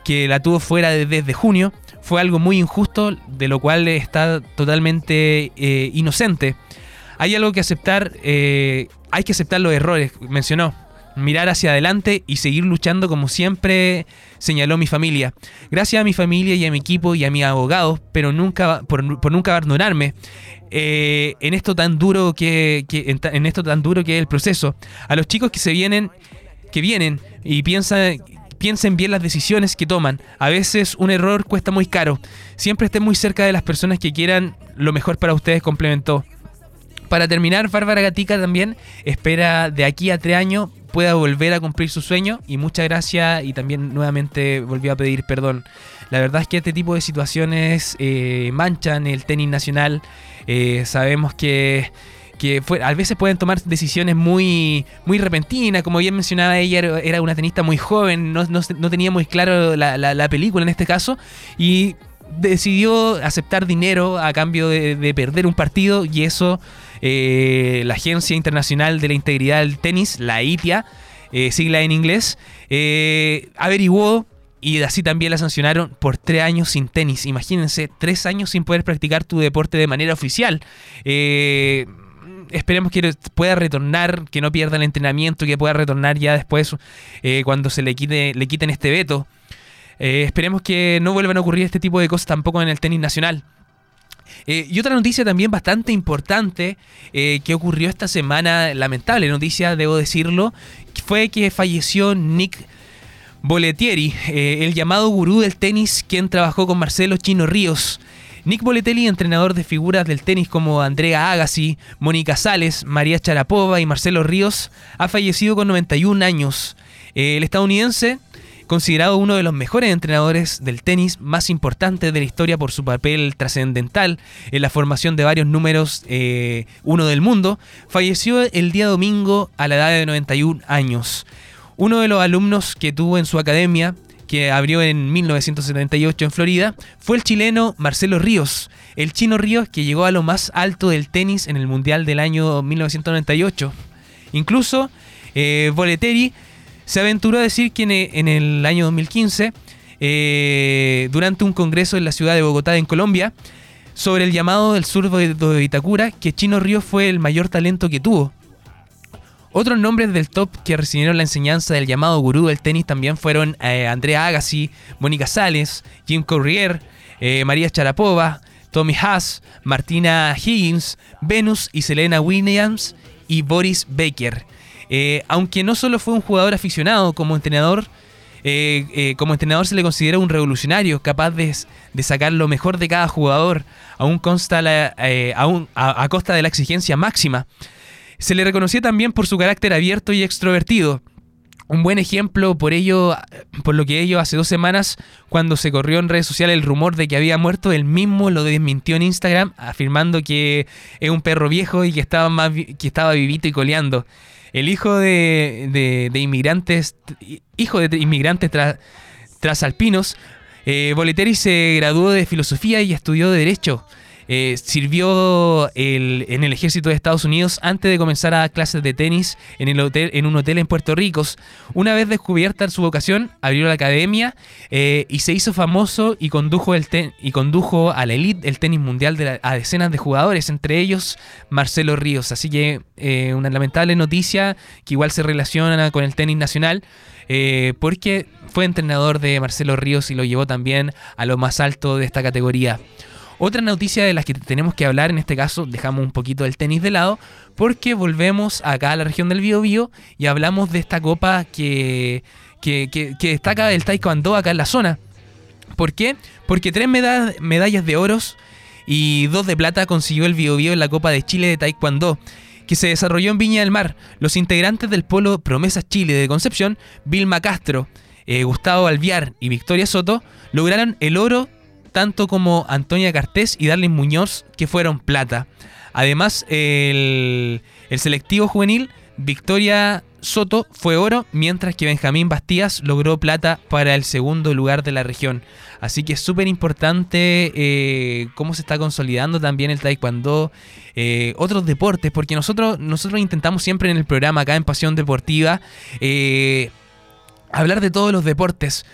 que la tuvo fuera desde junio, fue algo muy injusto, de lo cual está totalmente eh, inocente. Hay algo que aceptar, eh, hay que aceptar los errores, mencionó. Mirar hacia adelante y seguir luchando como siempre señaló mi familia. Gracias a mi familia y a mi equipo y a mi abogado, pero nunca por, nunca abandonarme. Eh, en esto tan duro que, en, esto tan duro que es el proceso. A los chicos que se vienen, que vienen y piensan piensen bien las decisiones que toman. A veces un error cuesta muy caro. Siempre estén muy cerca de las personas que quieran lo mejor para ustedes, complementó. Para terminar, Bárbara Gatica también espera de aquí a tres años pueda volver a cumplir su sueño y muchas gracias y también nuevamente volvió a pedir perdón. La verdad es que este tipo de situaciones eh, manchan el tenis nacional. Eh, sabemos que que a veces pueden tomar decisiones muy, muy repentinas, como bien mencionaba ella, era una tenista muy joven, no, tenía muy claro la, película en este caso, y decidió aceptar dinero a cambio de, perder un partido, y eso eh, la Agencia Internacional de la Integridad del Tenis, la ITIA, eh, sigla en inglés, eh, averiguó y así también la sancionaron por tres años sin tenis. Imagínense, tres años sin poder practicar tu deporte de manera oficial. Eh, esperemos que pueda retornar, que no pierda el entrenamiento, que pueda retornar ya después eh, cuando se le, quite, le quiten este veto. Eh, esperemos que no vuelvan a ocurrir este tipo de cosas tampoco en el tenis nacional. Eh, y otra noticia también bastante importante que ocurrió esta semana, lamentable noticia, debo decirlo, fue que falleció Nick Boletieri, el llamado gurú del tenis, quien trabajó con Marcelo Chino Ríos. Nick Boletelli, entrenador de figuras del tenis como Andrea Agassi, Mónica Sales, María Charapova y Marcelo Ríos, ha fallecido con 91 años. El estadounidense, considerado uno de los mejores entrenadores del tenis más importantes de la historia por su papel trascendental en la formación de varios números eh, uno del mundo, falleció el día domingo a la edad de 91 años. Uno de los alumnos que tuvo en su academia que abrió en 1978 en Florida, fue el chileno Marcelo Ríos, el chino Ríos que llegó a lo más alto del tenis en el Mundial del año 1998. Incluso eh, se aventuró a decir que en el año 2015, eh, durante un congreso en la ciudad de Bogotá, en Colombia, sobre el llamado del surdo de Itacura, que Chino Ríos fue el mayor talento que tuvo. Otros nombres del top que recibieron la enseñanza del llamado gurú del tenis también fueron eh, Andrea Agassi, Mónica Sales, Jim Courier, eh, María Charapova, Tommy Haas, Martina Higgins, Venus y Selena Williams y Boris Baker. Eh, aunque no solo fue un jugador aficionado, como entrenador, como entrenador se le considera un revolucionario, capaz de, sacar lo mejor de cada jugador, aún consta a costa de la exigencia máxima. Se le reconocía también por su carácter abierto y extrovertido. Un buen ejemplo por ello, por lo que ello hace dos semanas, cuando se corrió en redes sociales el rumor de que había muerto, él mismo lo desmintió en Instagram, afirmando que es un perro viejo y que estaba, más, que estaba vivito y coleando. El hijo de, de, inmigrantes, hijo de inmigrantes trasalpinos, eh, se graduó de filosofía y estudió Derecho. Eh, sirvió el- en el ejército de Estados Unidos antes de comenzar a dar clases de tenis en, el un hotel en Puerto Rico. Una vez descubierta su vocación, abrió la academia eh, y se hizo famoso y condujo, el a la elite del tenis mundial a decenas de jugadores, entre ellos Marcelo Ríos. Así que eh, una lamentable noticia que igual se relaciona con el tenis nacional. porque fue entrenador de Marcelo Ríos y lo llevó también a lo más alto de esta categoría. Otra noticia de las que tenemos que hablar en este caso, dejamos un poquito el tenis de lado, porque volvemos acá a la región del Biobío y hablamos de esta copa que, que, destaca el Taekwondo acá en la zona. ¿Por qué? Porque tres meda- medallas de oros y dos de plata consiguió el Biobío en la Copa de Chile de Taekwondo, que se desarrolló en Viña del Mar. Los integrantes del polo Promesas Chile de Concepción, Vilma Castro, eh, Gustavo Alviar y Victoria Soto, lograron el oro tanto como Antonia Cartés y Darlene Muñoz, que fueron plata. Además, el, el selectivo juvenil, Victoria Soto, fue oro, mientras que Benjamín Bastías logró plata para el segundo lugar de la región. Así que es súper importante eh, cómo se está consolidando también el taekwondo, eh, otros deportes, porque nosotros, nosotros intentamos siempre en el programa acá en Pasión Deportiva eh, hablar de todos los deportes,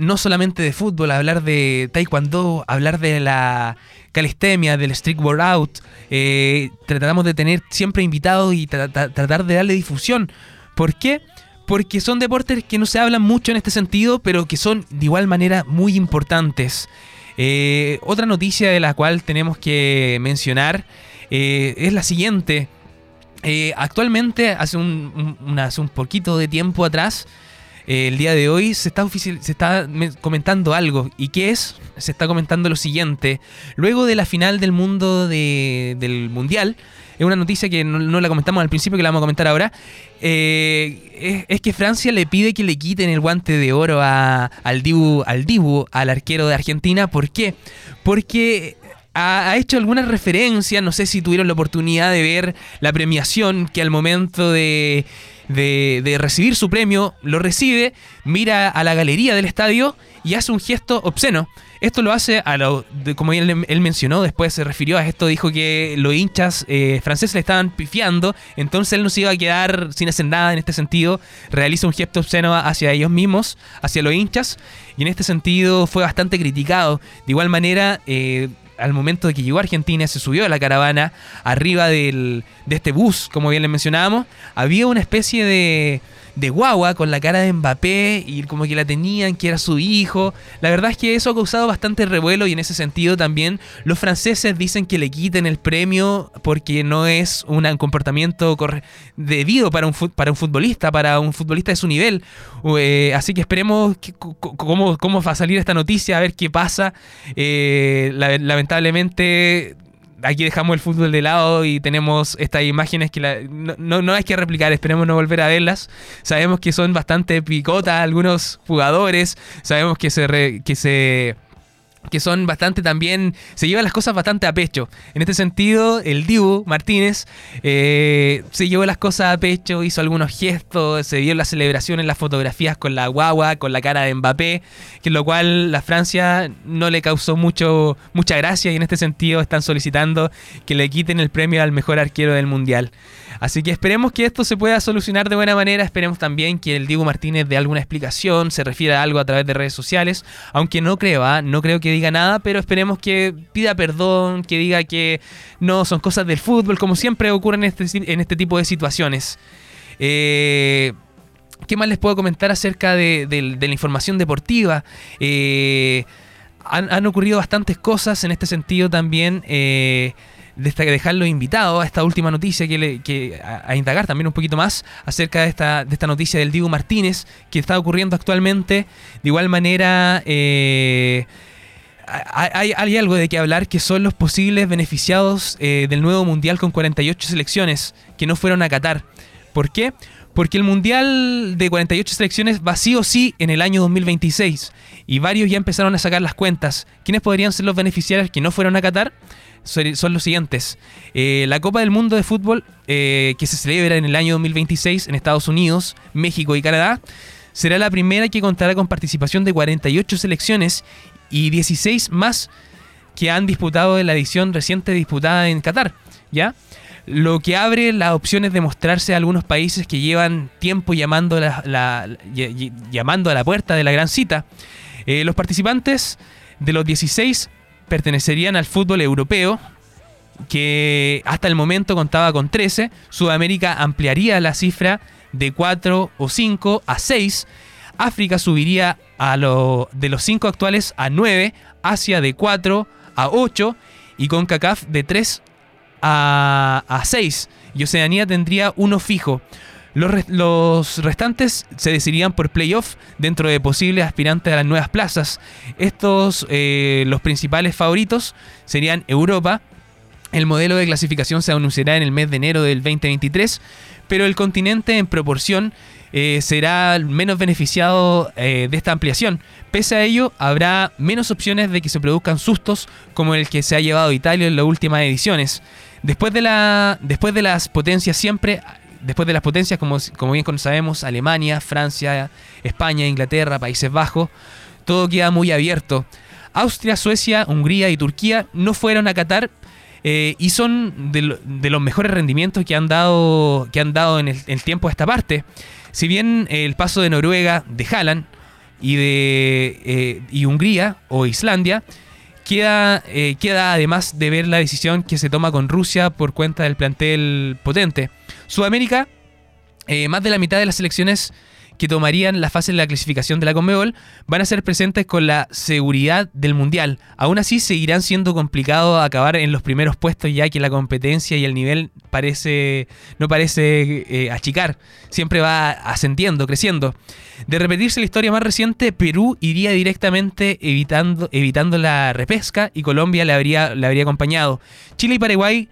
no solamente de fútbol, hablar de taekwondo, hablar de la calistenia, del street workout. Eh, tratamos de tener siempre invitados y tra- tra- tratar de darle difusión. ¿Por qué? Porque son deportes que no se hablan mucho en este sentido, pero que son de igual manera muy importantes. Eh, otra noticia de la cual tenemos que mencionar eh, es la siguiente. Actualmente, hace un, hace un poquito de tiempo atrás, eh, el día de hoy se está, se está me- comentando algo. ¿Y qué es? Se está comentando lo siguiente. Luego de la final del mundo de- del mundial, es una noticia que no, la comentamos al principio, que la vamos a comentar ahora. eh, es, que Francia le pide que le quiten el guante de oro a- al, Dibu, al Dibu, al arquero de Argentina. ¿Por qué? Porque ha hecho algunas referencias, no sé si tuvieron la oportunidad de ver la premiación que al momento de, de- de recibir su premio lo recibe, mira a la galería del estadio y hace un gesto obsceno. Esto lo hace, a lo, de- como él, mencionó, después se refirió a esto, dijo que los hinchas eh, franceses le estaban pifiando, entonces él no se iba a quedar sin hacer nada en este sentido, realiza un gesto obsceno hacia ellos mismos, hacia los hinchas, y en este sentido fue bastante criticado. De igual manera, eh, al momento de que llegó a Argentina, se subió a la caravana, arriba del, de este bus, como bien le mencionábamos, había una especie de, de guagua con la cara de Mbappé y como que la tenían, que era su hijo. La verdad es que eso ha causado bastante revuelo y en ese sentido también los franceses dicen que le quiten el premio porque no es un comportamiento debido para un, para un futbolista, para un futbolista de su nivel. Eh, así que esperemos que- cómo, cómo va a salir esta noticia, a ver qué pasa. Eh, la- lamentablemente aquí dejamos el fútbol de lado y tenemos estas imágenes que la- no, no, no hay que replicar, esperemos no volver a verlas. Sabemos que son bastante picotas algunos jugadores, sabemos que se, re- que se que son bastante también, se llevan las cosas bastante a pecho. En este sentido, el Dibu Martínez eh, se llevó las cosas a pecho, hizo algunos gestos, se vio la celebración en las fotografías con la guagua, con la cara de Mbappé, que lo cual la Francia no le causó mucho, mucha gracia y en este sentido están solicitando que le quiten el premio al mejor arquero del Mundial. Así que esperemos que esto se pueda solucionar de buena manera, esperemos también que el Diego Martínez dé alguna explicación, se refiera a algo a través de redes sociales, aunque no creo, ¿ah? no creo que diga nada, pero esperemos que pida perdón, que diga que no son cosas del fútbol, como siempre ocurre en este, en este tipo de situaciones. Eh, ¿Qué más les puedo comentar acerca de, la información deportiva? Eh, han, ocurrido bastantes cosas en este sentido también. Eh, desta- dejarlo invitado a esta última noticia que, a indagar también un poquito más acerca de esta, de esta noticia del Diego Martínez que está ocurriendo actualmente. De igual manera, eh, hay, algo de que hablar que son los posibles beneficiados eh, del nuevo Mundial con 48 selecciones que no fueron a Qatar. ¿Por qué? Porque el Mundial de 48 selecciones va sí o sí en el año 2026 y varios ya empezaron a sacar las cuentas. ¿Quiénes podrían ser los beneficiarios que no fueron a Qatar? Son son los siguientes. Eh, la Copa del Mundo de Fútbol, eh, que se celebra en el año 2026 en Estados Unidos, México y Canadá, será la primera que contará con participación de 48 selecciones y 16 más que han disputado en la edición reciente disputada en Qatar, ¿ya? Lo que abre las opciones de mostrarse a algunos países que llevan tiempo llamando, la, llamando a la puerta de la gran cita. Eh, los participantes de los 16 pertenecerían al fútbol europeo, que hasta el momento contaba con 13. Sudamérica ampliaría la cifra de 4 o 5 a 6. África subiría a de los 5 actuales a 9. Asia de 4 a 8. Y con CACAF de 3 a, a 6. Y Oceanía tendría uno fijo. Los, restantes se decidirían por playoff dentro de posibles aspirantes a las nuevas plazas. Estos, eh, los principales favoritos serían Europa. El modelo de clasificación se anunciará en el mes de enero del 2023, pero el continente en proporción eh, será menos beneficiado eh, de esta ampliación. Pese a ello, habrá menos opciones de que se produzcan sustos como el que se ha llevado Italia en las últimas ediciones. Después de, la, después de las potencias siempre después de las potencias, como, como bien sabemos, Alemania, Francia, España, Inglaterra, Países Bajos, todo queda muy abierto. Austria, Suecia, Hungría y Turquía no fueron a Qatar eh, y son de, los mejores rendimientos que han dado, que han dado en el, tiempo a esta parte. Si bien el paso de Noruega, de Haaland y de eh, y Hungría o Islandia queda, eh, queda además de ver la decisión que se toma con Rusia por cuenta del plantel potente. Sudamérica, eh, más de la mitad de las selecciones que tomarían la fase de la clasificación de la Conmebol van a ser presentes con la seguridad del Mundial. Aún así, seguirán siendo complicado acabar en los primeros puestos ya que la competencia y el nivel parece no parece eh, achicar, siempre va ascendiendo, creciendo. De repetirse la historia más reciente, Perú iría directamente evitando, evitando la repesca y Colombia habría, le habría acompañado. Chile y Paraguay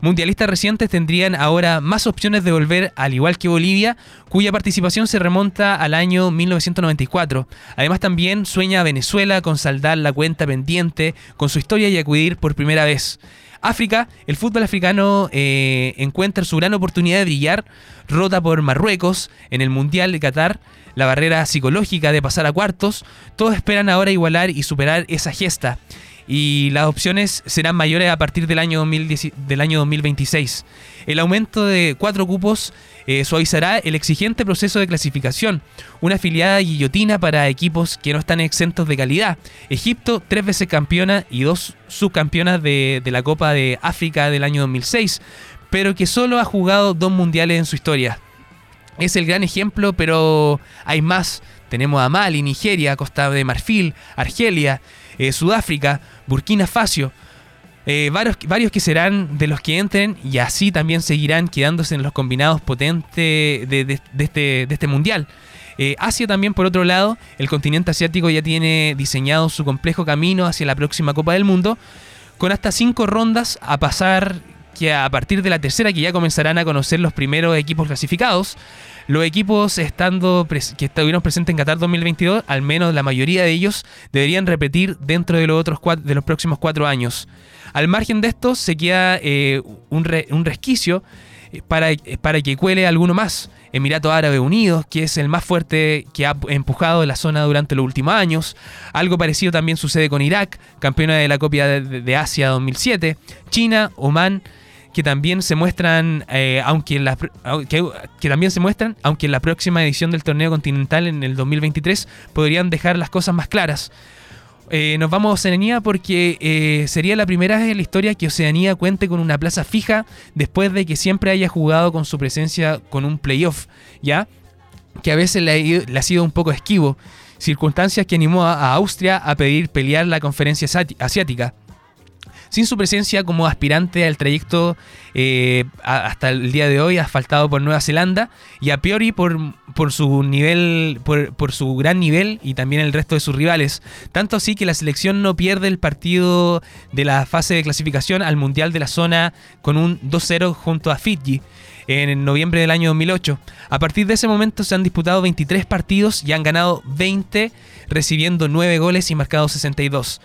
mundialistas recientes tendrían ahora más opciones de volver, al igual que Bolivia, cuya participación se remonta al año 1994. Además también sueña Venezuela con saldar la cuenta pendiente con su historia y acudir por primera vez. África, el fútbol africano eh, encuentra su gran oportunidad de brillar, rota por Marruecos en el Mundial de Qatar, la barrera psicológica de pasar a cuartos, todos esperan ahora igualar y superar esa gesta y las opciones serán mayores a partir del año, del año 2026. El aumento de cuatro cupos eh, suavizará el exigente proceso de clasificación, una afiliada guillotina para equipos que no están exentos de calidad. Egipto, tres veces campeona y dos subcampeonas de, de la Copa de África del año 2006, pero que solo ha jugado dos mundiales en su historia. Es el gran ejemplo, pero hay más. Tenemos a Mali, Nigeria, Costa de Marfil, Argelia, eh, Sudáfrica, Burkina Faso. Eh, varios, varios, que serán de los que entren y así también seguirán quedándose en los combinados potentes de, este, este, mundial. Eh, Asia también, por otro lado, el continente asiático ya tiene diseñado su complejo camino hacia la próxima Copa del Mundo, con hasta cinco rondas a pasar que a partir de la tercera que ya comenzarán a conocer los primeros equipos clasificados. Los equipos estando que estuvieron presentes en Qatar 2022, al menos la mayoría de ellos, deberían repetir dentro de los, otros de los próximos cuatro años. Al margen de esto, se queda eh, un, resquicio eh, para, para que cuele alguno más. Emirato Árabe Unidos, que es el más fuerte que ha empujado la zona durante los últimos años. Algo parecido también sucede con Irak, campeona de la Copa de, de Asia 2007. China, Oman, que también se muestran, aunque, en la, que, también se muestran, aunque la próxima edición del torneo continental en el 2023 podrían dejar las cosas más claras. Eh, nos vamos a Oceanía porque eh, sería la primera vez en la historia que Oceanía cuente con una plaza fija después de que siempre haya jugado con su presencia con un playoff, ¿ya? Que a veces le ha, sido un poco esquivo, circunstancias que animó a Austria a pedir pelear la conferencia asiática sin su presencia como aspirante al trayecto eh, hasta el día de hoy asfaltado por Nueva Zelanda y a priori por, por su nivel, por, su gran nivel y también el resto de sus rivales. Tanto así que la selección no pierde el partido de la fase de clasificación al Mundial de la zona con un 2-0 junto a Fiji en noviembre del año 2008. A partir de ese momento se han disputado 23 partidos y han ganado 20, recibiendo 9 goles y marcado 62.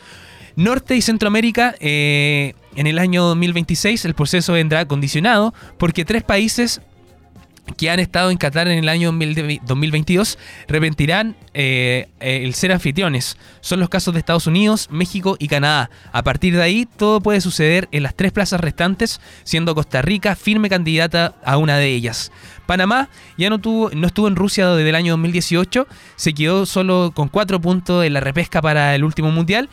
Norte y Centroamérica, eh, en el año 2026 el proceso vendrá condicionado porque tres países que han estado en Qatar en el año 2022 repentirán eh, el ser anfitriones. Son los casos de Estados Unidos, México y Canadá. A partir de ahí, todo puede suceder en las tres plazas restantes, siendo Costa Rica firme candidata a una de ellas. Panamá ya no, tuvo, no estuvo en Rusia desde el año 2018, se quedó solo con cuatro puntos en la repesca para el último mundial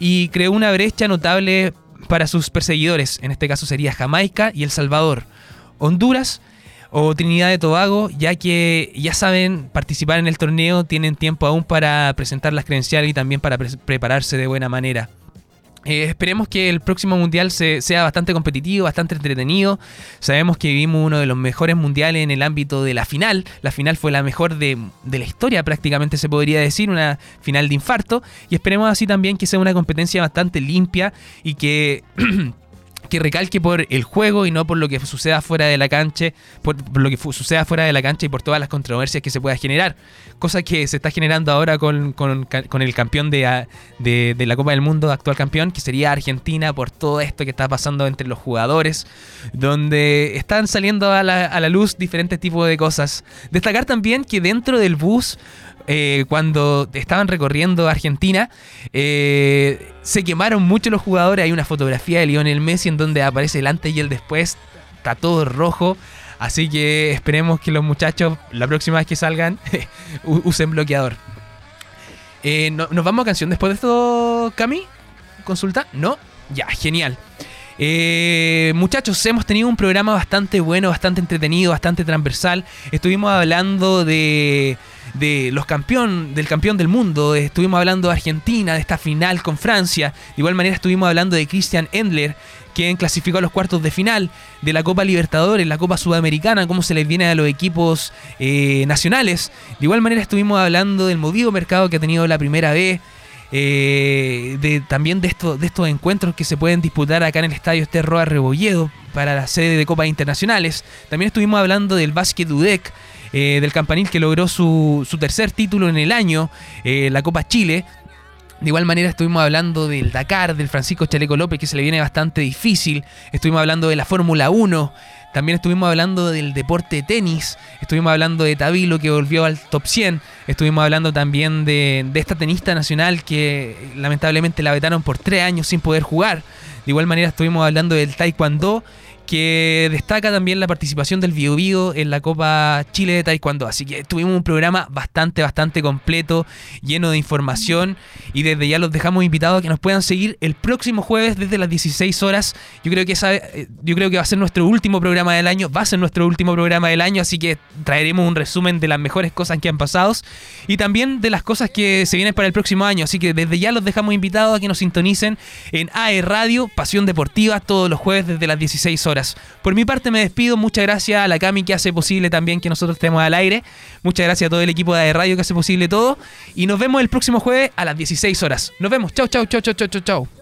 y creó una brecha notable para sus perseguidores. En este caso sería Jamaica y El Salvador. Honduras o Trinidad de Tobago, ya que ya saben participar en el torneo, tienen tiempo aún para presentar las credenciales y también para prepararse de buena manera. Eh, esperemos que el próximo mundial sea bastante competitivo, bastante entretenido. Sabemos que vivimos uno de los mejores mundiales en el ámbito de la final. La final fue la mejor de, de la historia, prácticamente se podría decir, una final de infarto. Y esperemos así también que sea una competencia bastante limpia y que que recalque por el juego y no por lo que suceda fuera de la cancha, por, lo que suceda fuera de la cancha y por todas las controversias que se pueda generar. Cosa que se está generando ahora con, el campeón de, de, la Copa del Mundo, actual campeón, que sería Argentina, por todo esto que está pasando entre los jugadores, donde están saliendo a la, a la luz diferentes tipos de cosas. Destacar también que dentro del bus eh, cuando estaban recorriendo Argentina, eh, se quemaron mucho los jugadores. Hay una fotografía de Lionel Messi en donde aparece el antes y el después. Está todo rojo. Así que esperemos que los muchachos, la próxima vez que salgan, usen bloqueador. Eh, ¿Nos vamos a canción después de esto, Cami? ¿Consulta? ¿No? Ya, genial. Muchachos, hemos tenido un programa bastante bueno, bastante entretenido, bastante transversal. Estuvimos hablando de de los campeón, del campeón del mundo, estuvimos hablando de Argentina, de esta final con Francia, de igual manera estuvimos hablando de Christian Endler, quien clasificó a los cuartos de final de la Copa Libertadores, la Copa Sudamericana, cómo se les viene a los equipos eh, nacionales. De igual manera estuvimos hablando del movido mercado que ha tenido la primera vez. Eh, también de, esto, de estos encuentros que se pueden disputar acá en el estadio Esterroa Rebolledo para la sede de Copas Internacionales. También estuvimos hablando del básquet UDEC, eh, del campanil que logró su, tercer título en el año, eh, la Copa Chile. De igual manera estuvimos hablando del Dakar, del Francisco Chaleco López, que se le viene bastante difícil. Estuvimos hablando de la Fórmula 1. También estuvimos hablando del deporte tenis. Estuvimos hablando de Tabilo, que volvió al top 100. Estuvimos hablando también de, de esta tenista nacional que lamentablemente la vetaron por tres años sin poder jugar. De igual manera estuvimos hablando del Taekwondo que destaca también la participación del Bio, en la Copa Chile de Taekwondo. Así que tuvimos un programa bastante, bastante completo, lleno de información y desde ya los dejamos invitados a que nos puedan seguir el próximo jueves desde las 16 horas. Yo creo que eh, yo creo que va a ser nuestro último programa del año, va a ser nuestro último programa del año, así que traeremos un resumen de las mejores cosas que han pasado y también de las cosas que se vienen para el próximo año. Así que desde ya los dejamos invitados a que nos sintonicen en AE Radio, Pasión Deportiva, todos los jueves desde las 16 horas. Por mi parte me despido, muchas gracias a la Cami que hace posible también que nosotros estemos al aire, muchas gracias a todo el equipo de radio que hace posible todo. Y nos vemos el próximo jueves a las 16 horas. Nos vemos, chau, chau, chau, chau, chau, chau, chau.